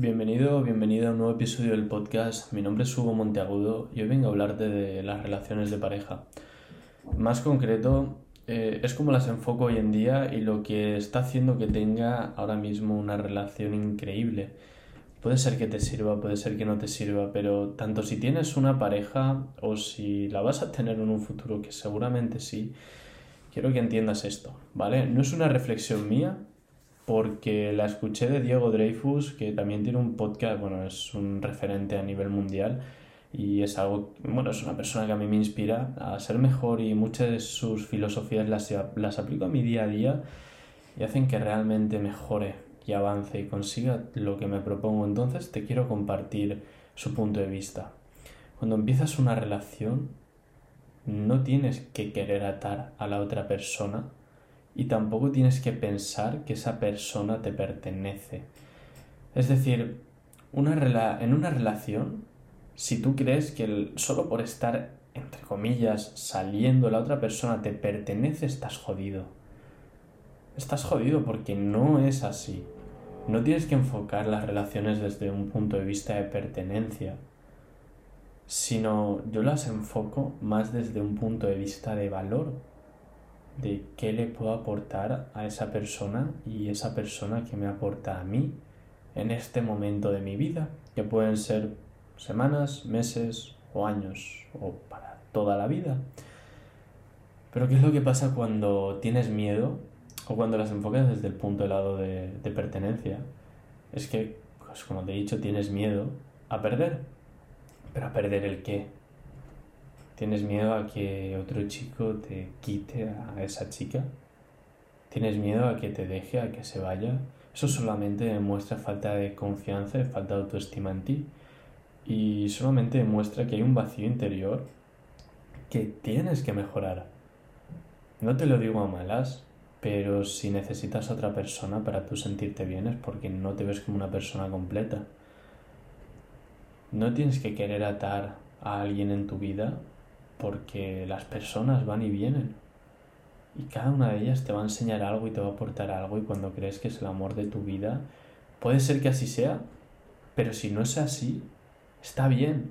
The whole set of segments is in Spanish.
Bienvenido o bienvenida a un nuevo episodio del podcast. Mi nombre es Hugo Monteagudo y hoy vengo a hablarte de las relaciones de pareja. Más concreto, eh, es como las enfoco hoy en día y lo que está haciendo que tenga ahora mismo una relación increíble. Puede ser que te sirva, puede ser que no te sirva, pero tanto si tienes una pareja o si la vas a tener en un futuro, que seguramente sí, quiero que entiendas esto, ¿vale? No es una reflexión mía, porque la escuché de Diego Dreyfus, que también tiene un podcast, bueno, es un referente a nivel mundial y es algo, bueno, es una persona que a mí me inspira a ser mejor y muchas de sus filosofías las, las aplico a mi día a día y hacen que realmente mejore y avance y consiga lo que me propongo. Entonces te quiero compartir su punto de vista. Cuando empiezas una relación, no tienes que querer atar a la otra persona y tampoco tienes que pensar que esa persona te pertenece. Es decir, una en una relación, si tú crees que solo por estar, entre comillas, saliendo la otra persona te pertenece, estás jodido. Estás jodido porque no es así. No tienes que enfocar las relaciones desde un punto de vista de pertenencia, sino yo las enfoco más desde un punto de vista de valor de qué le puedo aportar a esa persona y esa persona que me aporta a mí en este momento de mi vida, que pueden ser semanas, meses o años o para toda la vida. Pero ¿qué es lo que pasa cuando tienes miedo o cuando las enfocas desde el punto de lado de, de pertenencia? Es que, pues como te he dicho, tienes miedo a perder. Pero a perder el qué? ¿Tienes miedo a que otro chico te quite a esa chica? ¿Tienes miedo a que te deje, a que se vaya? Eso solamente demuestra falta de confianza y falta de autoestima en ti. Y solamente demuestra que hay un vacío interior que tienes que mejorar. No te lo digo a malas, pero si necesitas a otra persona para tú sentirte bien es porque no te ves como una persona completa. No tienes que querer atar a alguien en tu vida porque las personas van y vienen y cada una de ellas te va a enseñar algo y te va a aportar algo y cuando crees que es el amor de tu vida, puede ser que así sea, pero si no es así, está bien.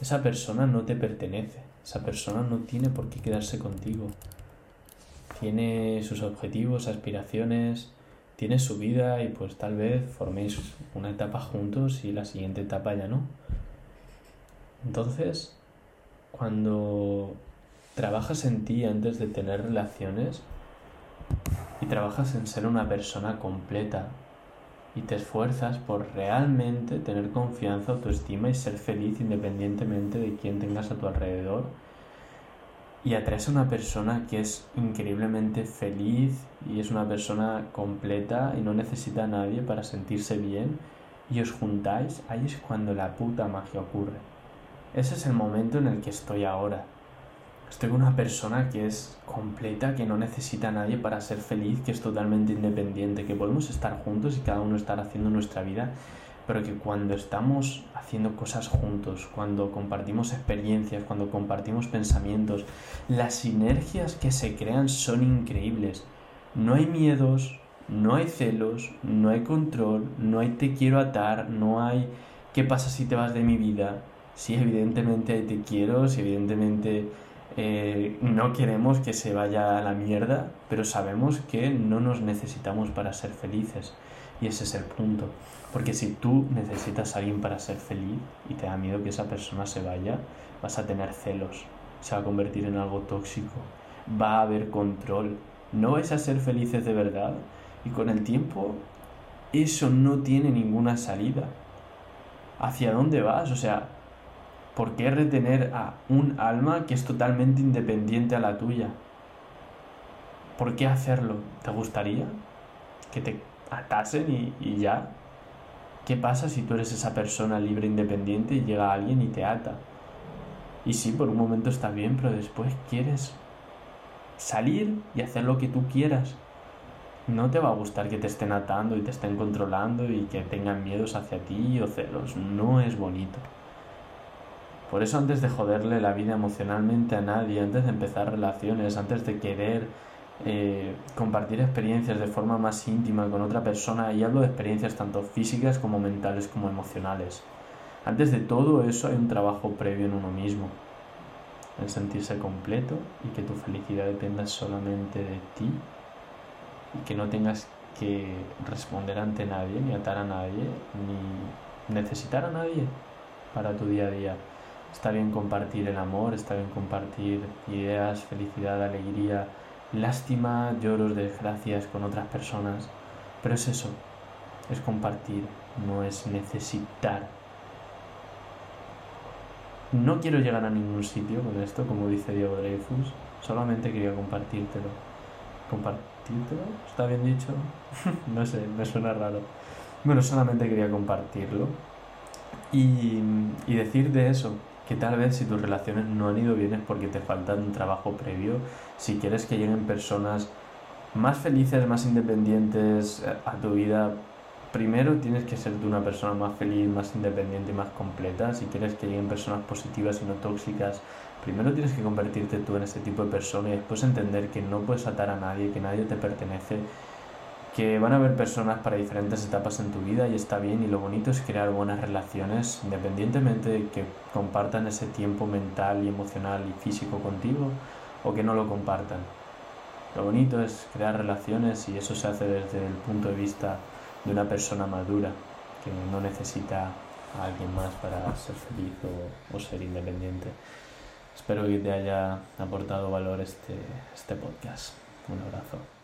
Esa persona no te pertenece, esa persona no tiene por qué quedarse contigo. Tiene sus objetivos, aspiraciones, tiene su vida y pues tal vez forméis una etapa juntos y la siguiente etapa ya no. Entonces, cuando trabajas en ti antes de tener relaciones y trabajas en ser una persona completa y te esfuerzas por realmente tener confianza, autoestima y ser feliz independientemente de quién tengas a tu alrededor y atraes a una persona que es increíblemente feliz y es una persona completa y no necesita a nadie para sentirse bien y os juntáis, ahí es cuando la puta magia ocurre. Ese es el momento en el que estoy ahora. Estoy con una persona que es completa, que no necesita a nadie para ser feliz, que es totalmente independiente, que podemos estar juntos y cada uno estar haciendo nuestra vida, pero que cuando estamos haciendo cosas juntos, cuando compartimos experiencias, cuando compartimos pensamientos, las sinergias que se crean son increíbles. No hay miedos, no hay celos, no hay control, no hay te quiero atar, no hay qué pasa si te vas de mi vida sí, evidentemente te quiero, si evidentemente eh, no queremos que se vaya a la mierda, pero sabemos que no nos necesitamos para ser felices. Y ese es el punto. Porque si tú necesitas a alguien para ser feliz y te da miedo que esa persona se vaya, vas a tener celos, se va a convertir en algo tóxico, va a haber control, no vais a ser felices de verdad y con el tiempo eso no tiene ninguna salida. ¿Hacia dónde vas? O sea, ¿Por qué retener a un alma que es totalmente independiente a la tuya? ¿Por qué hacerlo? ¿Te gustaría que te atasen y, ya? ¿Qué pasa si tú eres esa persona libre, independiente y llega alguien y te ata? Y sí, por un momento está bien, pero después quieres salir y hacer lo que tú quieras. No te va a gustar que te estén atando y te estén controlando y que tengan miedos hacia ti o celos. No es bonito. Por eso antes de joderle la vida emocionalmente a nadie, antes de empezar relaciones, antes de querer eh, compartir experiencias de forma más íntima con otra persona y hablo de experiencias tanto físicas como mentales como emocionales. Antes de todo eso hay un trabajo previo en uno mismo, en sentirse completo y que tu felicidad dependa solamente de ti y que no tengas que responder ante nadie, ni atar a nadie, ni necesitar a nadie para tu día a día. Está bien compartir el amor, está bien compartir ideas, felicidad, alegría, lástima, lloros, desgracias con otras personas, pero es eso, es compartir, no es necesitar. No quiero llegar a ningún sitio con esto, como dice Diego Dreyfus, solamente quería compartírtelo. ¿Compartírtelo? ¿Está bien dicho? no sé, me suena raro. Bueno, solamente quería compartirlo y, y decir de eso, que tal vez si tus relaciones no han ido bien es porque te falta un trabajo previo. Si quieres que lleguen personas más felices, más independientes eh, a tu vida, primero tienes que ser tú una persona más feliz, más independiente más completa. Si quieres que lleguen personas positivas y no tóxicas, primero tienes que convertirte tú en ese tipo de persona y después entender que no puedes atar a nadie, que nadie te pertenece que van a haber personas para diferentes etapas en tu vida y está bien y lo bonito es crear buenas relaciones independientemente de que compartan ese tiempo mental y emocional y físico contigo o que no lo compartan. Lo bonito es crear relaciones y eso se hace desde el punto de vista de una persona madura que no necesita a alguien más para ser feliz o, o ser independiente. Espero que te haya aportado valor este, este podcast. Un abrazo.